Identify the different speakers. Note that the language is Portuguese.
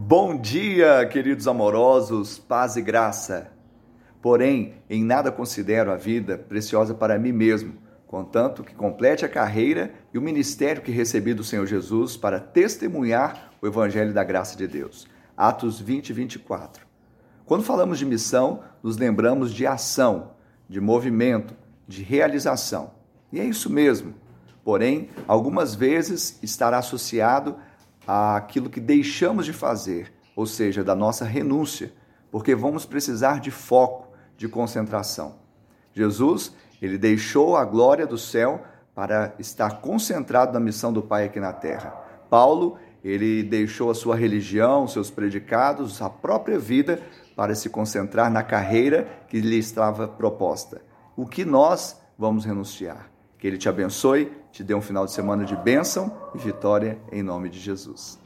Speaker 1: Bom dia, queridos amorosos, paz e graça. Porém, em nada considero a vida preciosa para mim mesmo, contanto que complete a carreira e o ministério que recebi do Senhor Jesus para testemunhar o Evangelho da graça de Deus. Atos 20 e 24. Quando falamos de missão, nos lembramos de ação, de movimento, de realização. E é isso mesmo. Porém, algumas vezes estará associado àquilo que deixamos de fazer, ou seja, da nossa renúncia, porque vamos precisar de foco, de concentração. Jesus, ele deixou a glória do céu para estar concentrado na missão do Pai aqui na terra. Paulo, ele deixou a sua religião, seus predicados, a própria vida para se concentrar na carreira que lhe estava proposta. O que nós vamos renunciar? Que Ele te abençoe, te dê um final de semana de bênção e vitória em nome de Jesus.